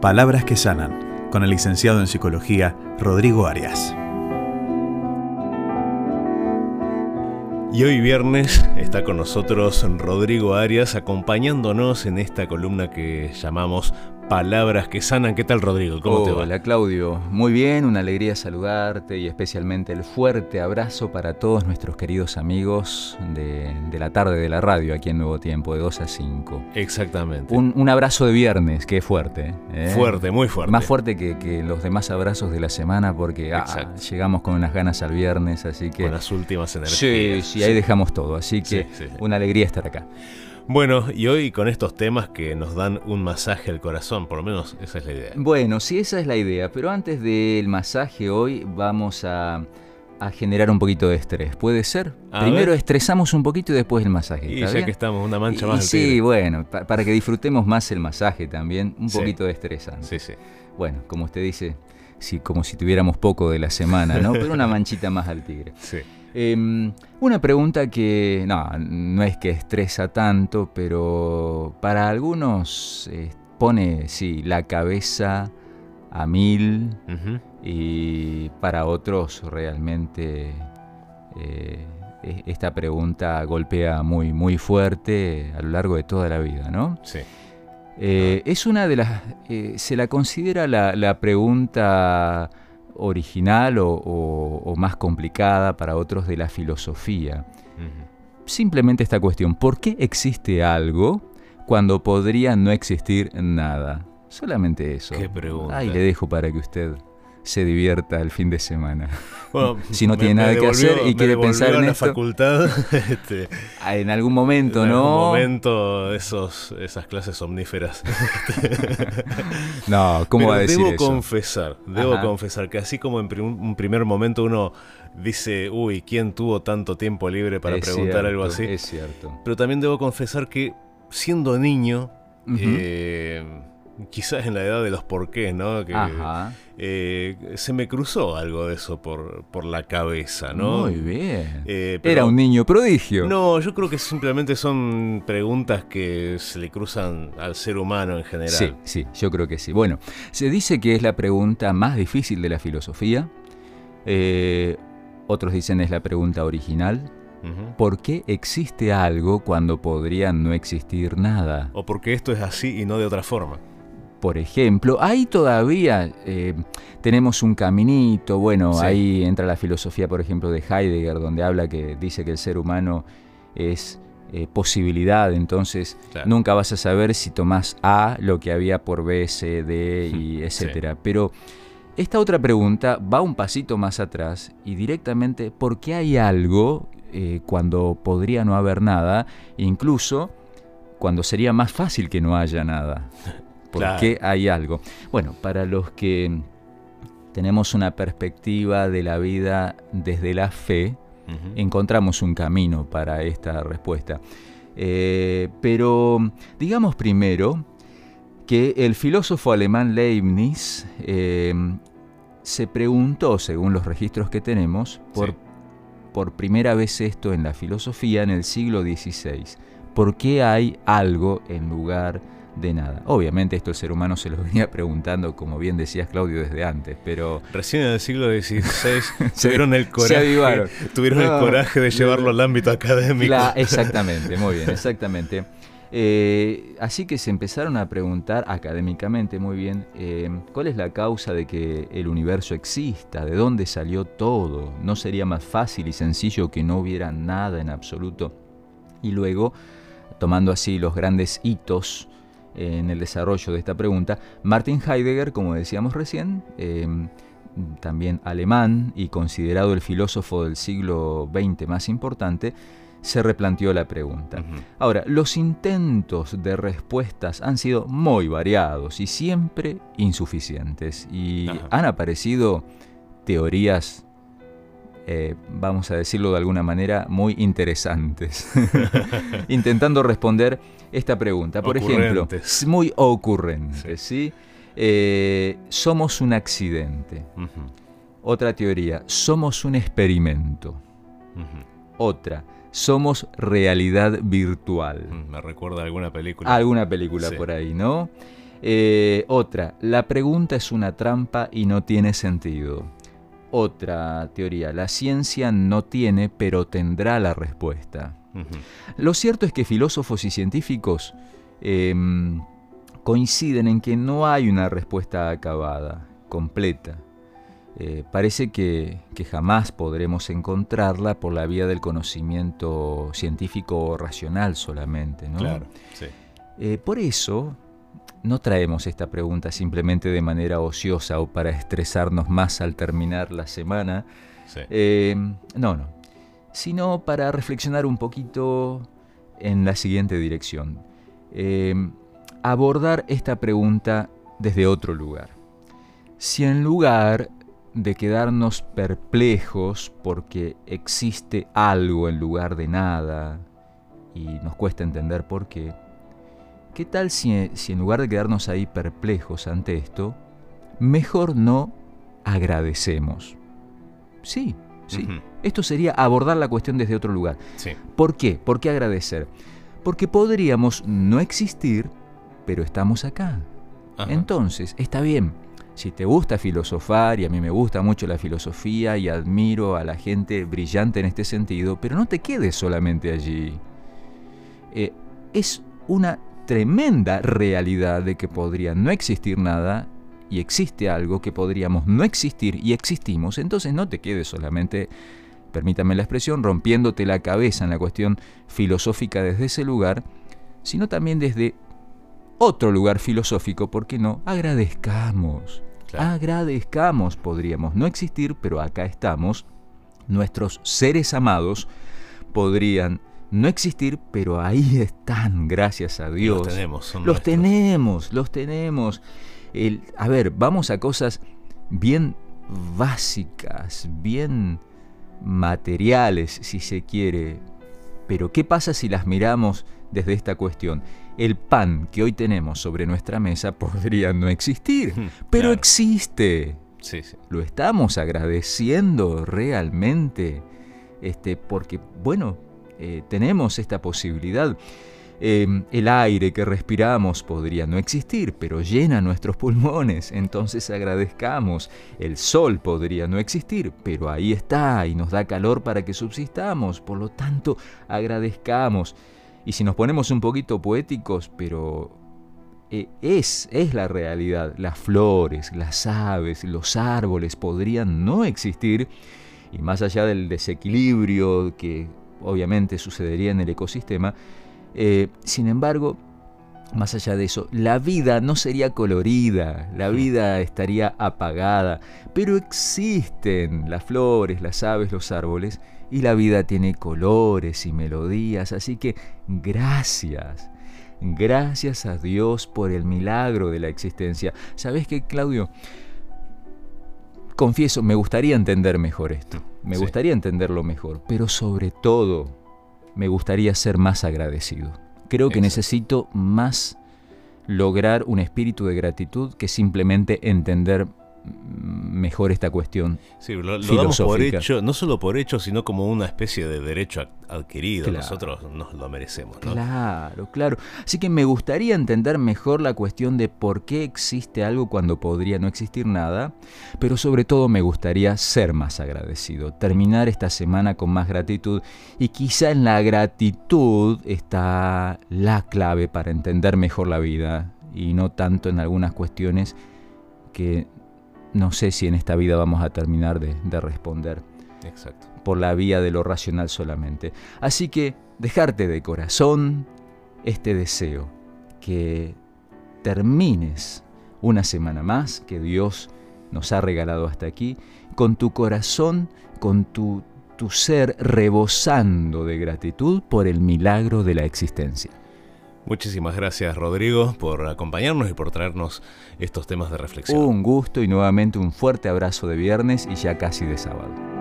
Palabras que sanan, con el licenciado en psicología Rodrigo Arias. Y hoy viernes está con nosotros Rodrigo Arias acompañándonos en esta columna que llamamos palabras que sanan. ¿Qué tal, Rodrigo? ¿Cómo te va? Hola, Claudio. Muy bien, una alegría saludarte y especialmente el fuerte abrazo para todos nuestros queridos amigos de, la tarde de la radio aquí en Nuevo Tiempo, de 2 a 5. Exactamente. Un, abrazo de viernes, que es fuerte. ¿eh? Fuerte, muy fuerte. Más fuerte que, los demás abrazos de la semana porque ah, llegamos con unas ganas al viernes, así que... Con las últimas energías. Sí, sí, ahí dejamos todo, así que una alegría estar acá. Bueno, y hoy con estos temas que nos dan un masaje al corazón, por lo menos esa es la idea. Bueno, sí, esa es la idea, pero antes del masaje hoy vamos a, generar un poquito de estrés. ¿Puede ser? Primero estresamos un poquito y después el masaje. Y ya que estamos, una mancha más. sí, bueno, para que disfrutemos más el masaje también, un poquito de estresante. Sí, sí. Bueno, como usted dice, sí, como si tuviéramos poco de la semana, ¿no? Pero una manchita más al tigre. Sí. Em, una pregunta que no, no es que estresa tanto, pero para algunos eh, pone, sí, la cabeza a mil y para otros realmente eh, e, esta pregunta golpea muy, muy fuerte a lo largo de toda la vida, ¿no? Sí. Eh, es una de las, se la considera la, la pregunta original o, más complicada para otros de la filosofía. Simplemente esta cuestión, ¿por qué existe algo cuando podría no existir nada? Solamente eso. Qué pregunta. Ahí le dejo para que usted se divierta el fin de semana. si no tiene nada que hacer y quiere pensar en la esto, facultad, este, ah, en algún momento, en ¿no? En algún momento esos, esas clases omníferas. no, ¿cómo va a decir debo confesar, debo confesar que así como en un primer momento uno dice, uy, ¿quién tuvo tanto tiempo libre para preguntar algo así? Es cierto. Pero también debo confesar que siendo niño, quizás en la edad de los porqués, ¿no? Que, eh, se me cruzó algo de eso por, por la cabeza, ¿no? Muy bien. Eh, Era un niño prodigio. No, yo creo que simplemente son preguntas que se le cruzan al ser humano en general. Sí, sí, yo creo que sí. Bueno, se dice que es la pregunta más difícil de la filosofía. Eh, otros dicen es la pregunta original. ¿Por qué existe algo cuando podría no existir nada? O porque esto es así y no de otra forma por ejemplo. Ahí todavía eh, tenemos un caminito, bueno, ahí entra la filosofía, por ejemplo, de Heidegger, donde habla que dice que el ser humano es eh, posibilidad, entonces nunca vas a saber si tomás A lo que había por B, C, D y etcétera. Pero esta otra pregunta va un pasito más atrás y directamente, ¿por qué hay algo eh, cuando podría no haber nada? Incluso cuando sería más fácil que no haya nada. ¿Por qué hay algo? Bueno, para los que tenemos una perspectiva de la vida desde la fe, encontramos un camino para esta respuesta. Eh, pero digamos primero que el filósofo alemán Leibniz eh, se preguntó, según los registros que tenemos, por, por primera vez esto en la filosofía en el siglo XVI. ¿Por qué hay algo en lugar de de nada. Obviamente esto el ser humano se lo venía preguntando, como bien decías Claudio, desde antes, pero... Recién en el siglo XVI tuvieron el coraje, tuvieron el coraje de llevarlo al ámbito académico. exactamente, muy bien, exactamente. Eh, así que se empezaron a preguntar académicamente muy bien eh, cuál es la causa de que el universo exista, de dónde salió todo, no sería más fácil y sencillo que no hubiera nada en absoluto. Y luego, tomando así los grandes hitos en el desarrollo de esta pregunta, Martin Heidegger, como decíamos recién, em, también alemán y considerado el filósofo del siglo XX más importante, se replanteó la pregunta. Ahora, los intentos de respuestas han sido muy variados y siempre insuficientes y han aparecido teorías eh, vamos a decirlo de alguna manera, muy interesantes, intentando responder esta pregunta. Por ejemplo, muy ocurrente, ¿sí? Eh, somos un accidente. Otra teoría, somos un experimento. Otra, somos realidad virtual. Mm, me recuerda a alguna película. Alguna película por ahí, ¿no? Eh, otra, la pregunta es una trampa y no tiene sentido. Otra teoría, la ciencia no tiene, pero tendrá la respuesta. Lo cierto es que filósofos y científicos em, coinciden en que no hay una respuesta acabada, completa. Eh, parece que, jamás podremos encontrarla por la vía del conocimiento científico racional solamente. ¿no? Claro, sí. Eh, por eso no traemos esta pregunta simplemente de manera ociosa o para estresarnos más al terminar la semana. Eh, no, no. Sino para reflexionar un poquito en la siguiente dirección. abordar esta pregunta desde otro lugar. Si en lugar de quedarnos perplejos porque existe algo en lugar de nada y nos cuesta entender por qué, ¿qué tal si, en lugar de quedarnos ahí perplejos ante esto, mejor no agradecemos? Sí, sí. Esto sería abordar la cuestión desde otro lugar. ¿Por qué? ¿Por qué agradecer? Porque podríamos no existir, pero estamos acá. Entonces, está bien si te gusta filosofar, y a mí me gusta mucho la filosofía y admiro a la gente brillante en este sentido, pero no te quedes solamente allí. Eh, es una tremenda realidad de que podría no existir nada y existe algo que podríamos no existir y existimos, entonces no te quedes solamente, permítame la expresión, rompiéndote la cabeza en la cuestión filosófica desde ese lugar, sino también desde otro lugar filosófico, ¿por qué no? Agradezcamos. Agradezcamos, podríamos no existir, pero acá estamos. Nuestros seres amados podrían no existir, pero ahí están, gracias a Dios. los tenemos, Los tenemos, los tenemos. El, a ver, vamos a cosas bien básicas, bien materiales, si se quiere. Pero ¿qué pasa si las miramos desde esta cuestión? el pan que hoy tenemos sobre nuestra mesa podría no existir, pero existe. Sí, sí. Lo estamos agradeciendo realmente, este, porque, bueno, eh, tenemos esta posibilidad. Em, el aire que respiramos podría no existir, pero llena nuestros pulmones, entonces agradezcamos. El sol podría no existir, pero ahí está y nos da calor para que subsistamos, por lo tanto agradezcamos. Y si nos ponemos un poquito poéticos, pero eh, es, es la realidad. Las flores, las aves, los árboles podrían no existir y más allá del desequilibrio que obviamente sucedería en el ecosistema, eh, sin embargo, más allá de eso, la vida no sería colorida, la vida estaría apagada, pero existen las flores, las aves, los árboles, y la vida tiene colores y melodías, así que gracias. Gracias a Dios por el milagro de la existencia. ¿Sabes qué, Claudio? Confieso, me gustaría entender mejor esto. Me gustaría entenderlo mejor, pero sobre todo me gustaría ser más agradecido. Creo que necesito más lograr un espíritu de gratitud que simplemente entender mejor esta cuestión. Sí, lo, damos por hecho, no solo por hecho, sino como una especie de derecho adquirido. Nosotros nos lo merecemos. Claro, claro. Así que me gustaría entender mejor la cuestión de por qué existe algo cuando podría no existir nada, pero sobre todo me gustaría ser más agradecido, terminar esta semana con más gratitud y quizá en la gratitud está la clave para entender mejor la vida y no tanto en algunas cuestiones que no sé si en esta vida vamos a terminar de, responder. Exacto. Por la vía de lo racional solamente. Así que dejarte de corazón este deseo, que termines una semana más que Dios nos ha regalado hasta aquí, con tu corazón, con tu, tu ser rebosando de gratitud por el milagro de la existencia. Muchísimas gracias Rodrigo por acompañarnos y por traernos estos temas de reflexión. Un gusto y nuevamente un fuerte abrazo de viernes y ya casi de sábado.